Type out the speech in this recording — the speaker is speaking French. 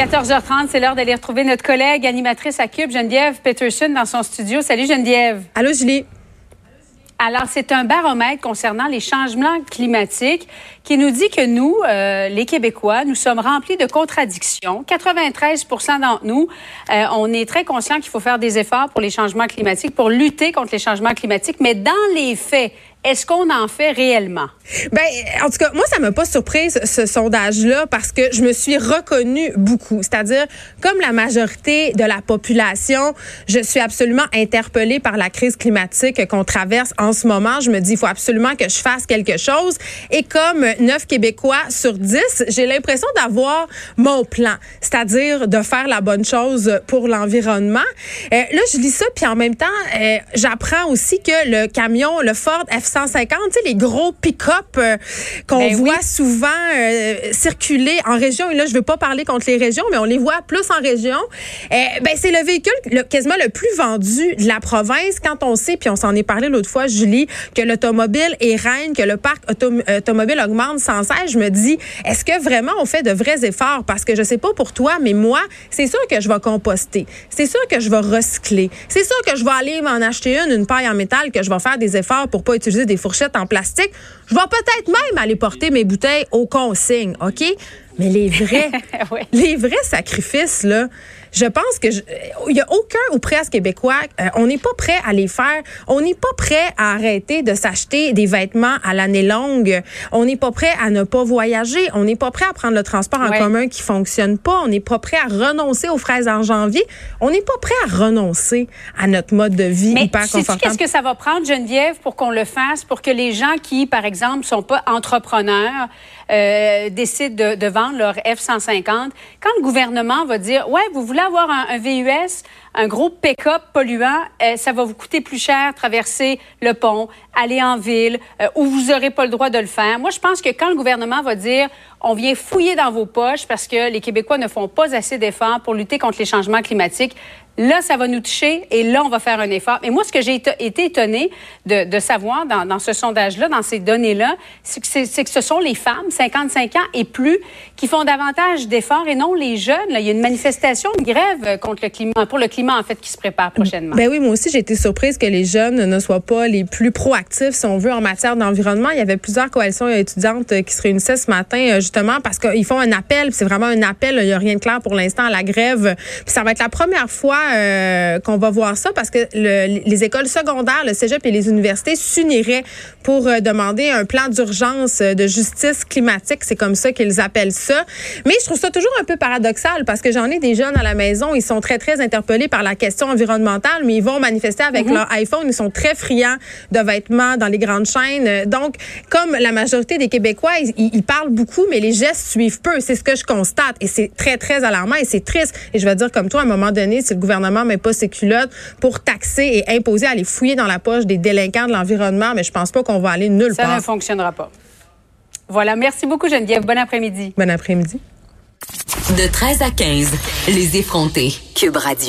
14h30, c'est l'heure d'aller retrouver notre collègue animatrice à Cube, Geneviève Peterson, dans son studio. Salut Geneviève. Allô Julie. Alors, c'est un baromètre concernant les changements climatiques qui nous dit que nous, euh, les Québécois, nous sommes remplis de contradictions. 93 d'entre nous, euh, on est très conscient qu'il faut faire des efforts pour les changements climatiques, pour lutter contre les changements climatiques, mais dans les faits, est-ce qu'on en fait réellement? Ben, en tout cas, moi, ça m'a pas surprise ce sondage-là parce que je me suis reconnue beaucoup. C'est-à-dire, comme la majorité de la population, je suis absolument interpellée par la crise climatique qu'on traverse en ce moment. Je me dis, il faut absolument que je fasse quelque chose. Et comme neuf Québécois sur dix, j'ai l'impression d'avoir mon plan, c'est-à-dire de faire la bonne chose pour l'environnement. Euh, là, je lis ça, puis en même temps, euh, j'apprends aussi que le camion, le Ford F 150, tu sais, les gros pick-up euh, qu'on Ben voit oui. souvent euh, circuler en région. Et là, je veux pas parler contre les régions, mais on les voit plus en région. Euh, ben, c'est le véhicule le- quasiment le plus vendu de la province quand on sait, puis on s'en est parlé l'autre fois, Julie, que l'automobile est reine, que le parc autom- automobile augmente sans cesse. Je me dis, est-ce que vraiment on fait de vrais efforts? Parce que je sais pas pour toi, mais moi, c'est sûr que je vais composter. C'est sûr que je vais recycler. C'est sûr que je vais aller m'en acheter une, une paille en métal, que je vais faire des efforts pour pas utiliser des fourchettes en plastique. Je vais peut-être même aller porter mes bouteilles aux consignes, OK? Mais les vrais, Oui. les vrais sacrifices, là, je pense que je- il y a aucun ou presque québécois, euh, on n'est pas prêt à les faire. On n'est pas prêt à arrêter de s'acheter des vêtements à l'année longue. On n'est pas prêt à ne pas voyager. On n'est pas prêt à prendre le transport en Ouais. commun qui fonctionne pas. On n'est pas prêt à renoncer aux fraises en janvier. On n'est pas prêt à renoncer à notre mode de vie Mais hyper confortable. qu'est-ce que ça va prendre, Geneviève, pour qu'on le fasse, pour que les gens qui, par exemple, sont pas entrepreneurs, euh, décident de, vendre leur F-150, quand le gouvernement va dire, ouais, vous voulez avoir un, un VUS, un gros pick-up polluant, euh, ça va vous coûter plus cher traverser le pont, aller en ville, euh, où vous n'aurez pas le droit de le faire. Moi, je pense que quand le gouvernement va dire, on vient fouiller dans vos poches parce que les Québécois ne font pas assez d'efforts pour lutter contre les changements climatiques, Là, ça va nous toucher et là, on va faire un effort. Mais moi, ce que j'ai été- étonnée de, savoir dans, ce sondage-là, dans ces données-là, c'est que, ce sont les femmes, 55 ans et plus, qui font davantage d'efforts et non les jeunes. Il y a une manifestation, une grève contre le climat, pour le climat, en fait, qui se prépare prochainement. Ben oui, moi aussi, j'ai été surprise que les jeunes ne soient pas les plus proactifs, si on veut, en matière d'environnement. Il y avait plusieurs coalitions étudiantes euh, qui se réunissaient ce matin, euh, justement, parce qu'ils font un appel, c'est vraiment un appel. Il n'y a rien de clair pour l'instant à la grève. Puis ça va être la première fois euh, qu'on va voir ça, parce que le- les écoles secondaires, le cégep et les universités s'uniraient pour euh, demander un plan d'urgence euh, de justice climatique. C'est comme ça qu'ils appellent ça. Mais je trouve ça toujours un peu paradoxal, parce que j'en ai des jeunes à la maison, ils sont très, très interpellés par la question environnementale, mais ils vont manifester avec leur iPhone. Ils sont très friands de vêtements dans les grandes chaînes. Donc, comme la majorité des Québécois, ils parlent beaucoup, mais les gestes suivent peu. C'est ce que je constate. Et c'est très, très alarmant et c'est triste. Et je vais dire comme toi, à un moment donné, si le gouvernement met pas ses culottes pour taxer et imposer à aller fouiller dans la poche des délinquants de l'environnement, mais je pense pas qu'on va aller nulle ça part. ne fonctionnera pas. Voilà. Merci beaucoup, Geneviève. Bon après-midi. Bon après-midi. De 13 à 15, les effrontés. Cube Radio.